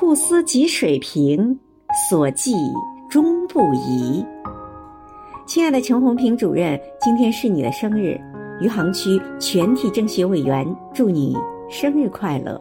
兔丝及水平，所记终不移。亲爱的陈红平主任，今天是你的生日，余杭区全体政协委员祝你生日快乐。